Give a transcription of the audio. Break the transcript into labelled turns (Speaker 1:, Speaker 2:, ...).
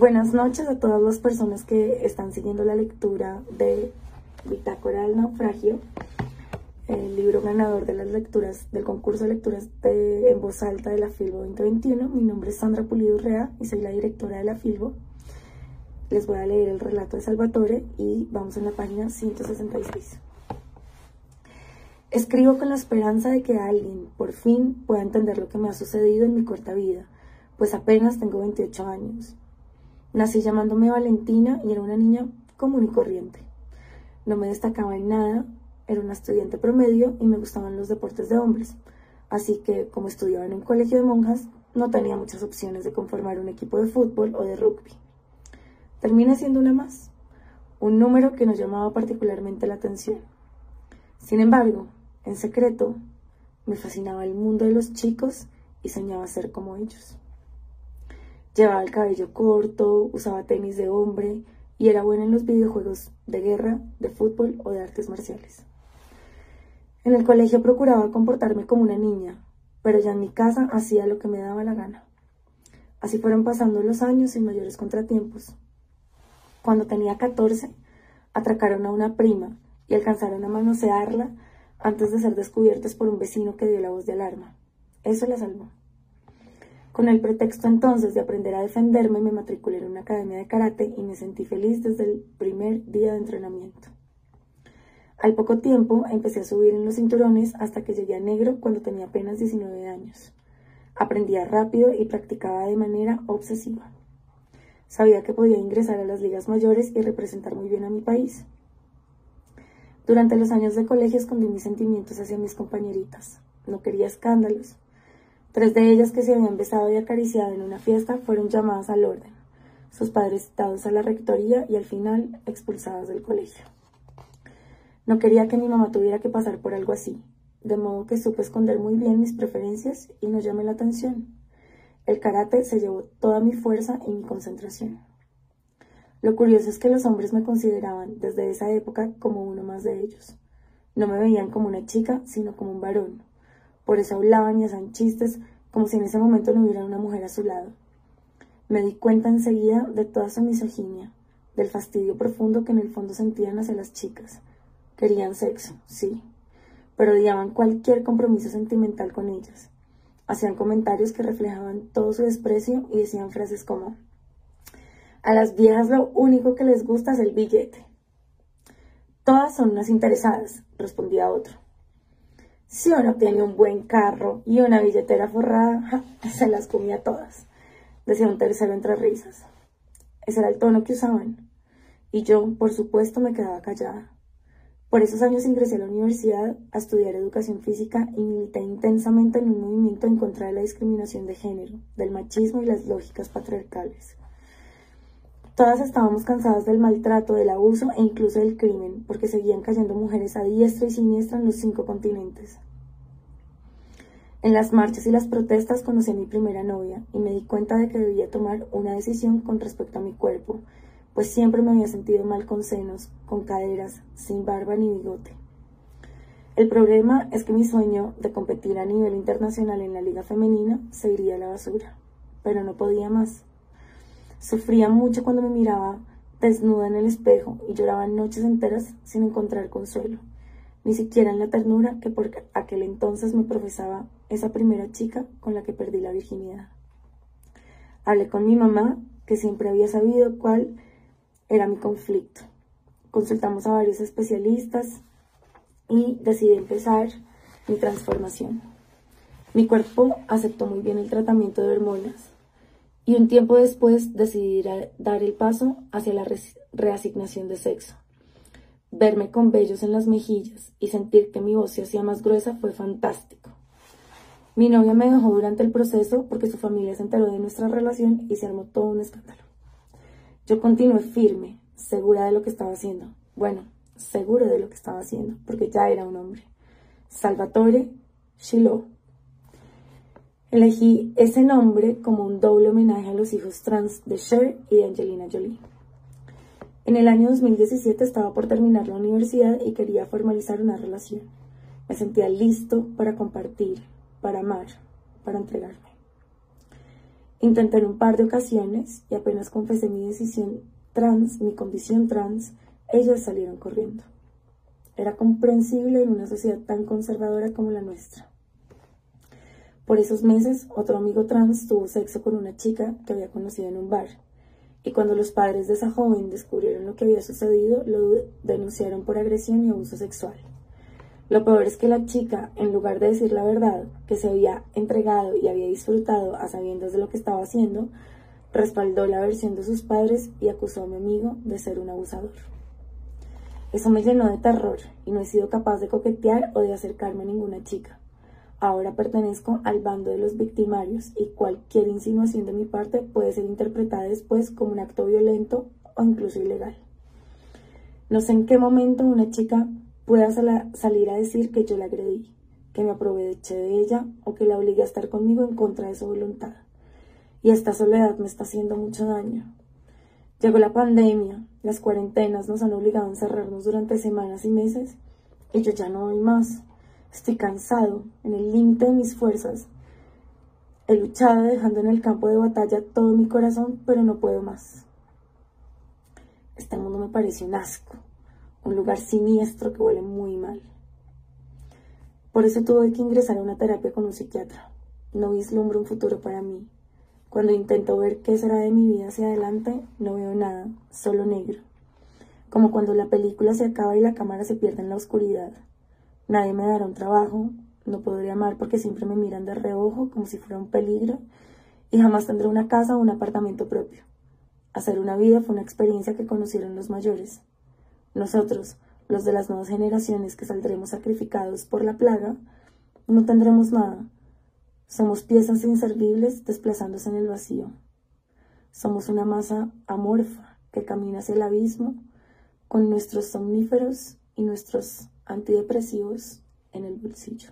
Speaker 1: Buenas noches a todas las personas que están siguiendo la lectura de Bitácora del Naufragio, el libro ganador de las lecturas del concurso de lecturas en voz alta de la Filbo 2021. Mi nombre es Sandra Pulido Rea y soy la directora de la Filbo. Les voy a leer el relato de Salvatore y vamos en la página 166. Escribo con la esperanza de que alguien, por fin, pueda entender lo que me ha sucedido en mi corta vida, pues apenas tengo 28 años. Nací llamándome Valentina y era una niña común y corriente. No me destacaba en nada, era una estudiante promedio y me gustaban los deportes de hombres. Así que, como estudiaba en un colegio de monjas, no tenía muchas opciones de conformar un equipo de fútbol o de rugby. Terminé siendo una más, un número que nos llamaba particularmente la atención. Sin embargo, en secreto, me fascinaba el mundo de los chicos y soñaba ser como ellos. Llevaba el cabello corto, usaba tenis de hombre y era buena en los videojuegos de guerra, de fútbol o de artes marciales. En el colegio procuraba comportarme como una niña, pero ya en mi casa hacía lo que me daba la gana. Así fueron pasando los años sin mayores contratiempos. Cuando tenía 14, atracaron a una prima y alcanzaron a manosearla antes de ser descubiertos por un vecino que dio la voz de alarma. Eso la salvó. Con el pretexto entonces de aprender a defenderme, me matriculé en una academia de karate y me sentí feliz desde el primer día de entrenamiento. Al poco tiempo empecé a subir en los cinturones hasta que llegué a negro cuando tenía apenas 19 años. Aprendía rápido y practicaba de manera obsesiva. Sabía que podía ingresar a las ligas mayores y representar muy bien a mi país. Durante los años de colegio escondí mis sentimientos hacia mis compañeritas. No quería escándalos. Tres de ellas que se habían besado y acariciado en una fiesta fueron llamadas al orden, sus padres citados a la rectoría y al final expulsadas del colegio. No quería que mi mamá tuviera que pasar por algo así, de modo que supe esconder muy bien mis preferencias y no llamé la atención. El karate se llevó toda mi fuerza y mi concentración. Lo curioso es que los hombres me consideraban desde esa época como uno más de ellos. No me veían como una chica, sino como un varón, por eso hablaban y hacían chistes como si en ese momento no hubiera una mujer a su lado. Me di cuenta enseguida de toda su misoginia, del fastidio profundo que en el fondo sentían hacia las chicas. Querían sexo, sí, pero odiaban cualquier compromiso sentimental con ellas. Hacían comentarios que reflejaban todo su desprecio y decían frases como a las viejas lo único que les gusta es el billete. Todas son unas interesadas, respondía otro. Si uno tiene un buen carro y una billetera forrada, se las comía todas, decía un tercero entre risas. Ese era el tono que usaban. Y yo, por supuesto, me quedaba callada. Por esos años ingresé a la universidad a estudiar educación física y milité intensamente en un movimiento en contra de la discriminación de género, del machismo y las lógicas patriarcales. Todas estábamos cansadas del maltrato, del abuso e incluso del crimen, porque seguían cayendo mujeres a diestra y siniestra en los cinco continentes. En las marchas y las protestas conocí a mi primera novia y me di cuenta de que debía tomar una decisión con respecto a mi cuerpo, pues siempre me había sentido mal con senos, con caderas, sin barba ni bigote. El problema es que mi sueño de competir a nivel internacional en la liga femenina se iría a la basura, pero no podía más. Sufría mucho cuando me miraba desnuda en el espejo y lloraba noches enteras sin encontrar consuelo, ni siquiera en la ternura que por aquel entonces me profesaba esa primera chica con la que perdí la virginidad. Hablé con mi mamá, que siempre había sabido cuál era mi conflicto. Consultamos a varios especialistas y decidí empezar mi transformación. Mi cuerpo aceptó muy bien el tratamiento de hormonas y un tiempo después decidí dar el paso hacia la reasignación de sexo. Verme con vellos en las mejillas y sentir que mi voz se hacía más gruesa fue fantástico. Mi novia me dejó durante el proceso porque su familia se enteró de nuestra relación y se armó todo un escándalo. Yo continué firme, segura de lo que estaba haciendo. Bueno, seguro de lo que estaba haciendo, porque ya era un hombre. Salvatore Shiloh. Elegí ese nombre como un doble homenaje a los hijos trans de Cher y de Angelina Jolie. En el año 2017 estaba por terminar la universidad y quería formalizar una relación. Me sentía listo para compartir, para amar, para entregarme. Intenté en un par de ocasiones y apenas confesé mi decisión trans, mi condición trans, ellas salieron corriendo. Era comprensible en una sociedad tan conservadora como la nuestra. Por esos meses, otro amigo trans tuvo sexo con una chica que había conocido en un bar. Y cuando los padres de esa joven descubrieron lo que había sucedido, lo denunciaron por agresión y abuso sexual. Lo peor es que la chica, en lugar de decir la verdad, que se había entregado y había disfrutado a sabiendas de lo que estaba haciendo, respaldó la versión de sus padres y acusó a mi amigo de ser un abusador. Eso me llenó de terror y no he sido capaz de coquetear o de acercarme a ninguna chica. Ahora pertenezco al bando de los victimarios y cualquier insinuación de mi parte puede ser interpretada después como un acto violento o incluso ilegal. No sé en qué momento una chica pueda salir a decir que yo la agredí, que me aproveché de ella o que la obligué a estar conmigo en contra de su voluntad. Y esta soledad me está haciendo mucho daño. Llegó la pandemia, las cuarentenas nos han obligado a encerrarnos durante semanas y meses y yo ya no doy más. Estoy cansado, en el límite de mis fuerzas. He luchado dejando en el campo de batalla todo mi corazón, pero no puedo más. Este mundo me parece un asco un lugar siniestro que huele muy mal. Por eso tuve que ingresar a una terapia con un psiquiatra. No vislumbro un futuro para mí. Cuando intento ver qué será de mi vida hacia adelante, no veo nada, solo negro. Como cuando la película se acaba y la cámara se pierde en la oscuridad. Nadie me dará un trabajo, no podré amar porque siempre me miran de reojo como si fuera un peligro y jamás tendré una casa o un apartamento propio. Hacer una vida fue una experiencia que conocieron los mayores. Nosotros, los de las nuevas generaciones que saldremos sacrificados por la plaga, no tendremos nada. Somos piezas inservibles desplazándose en el vacío. Somos una masa amorfa que camina hacia el abismo con nuestros somníferos y nuestros antidepresivos en el bolsillo.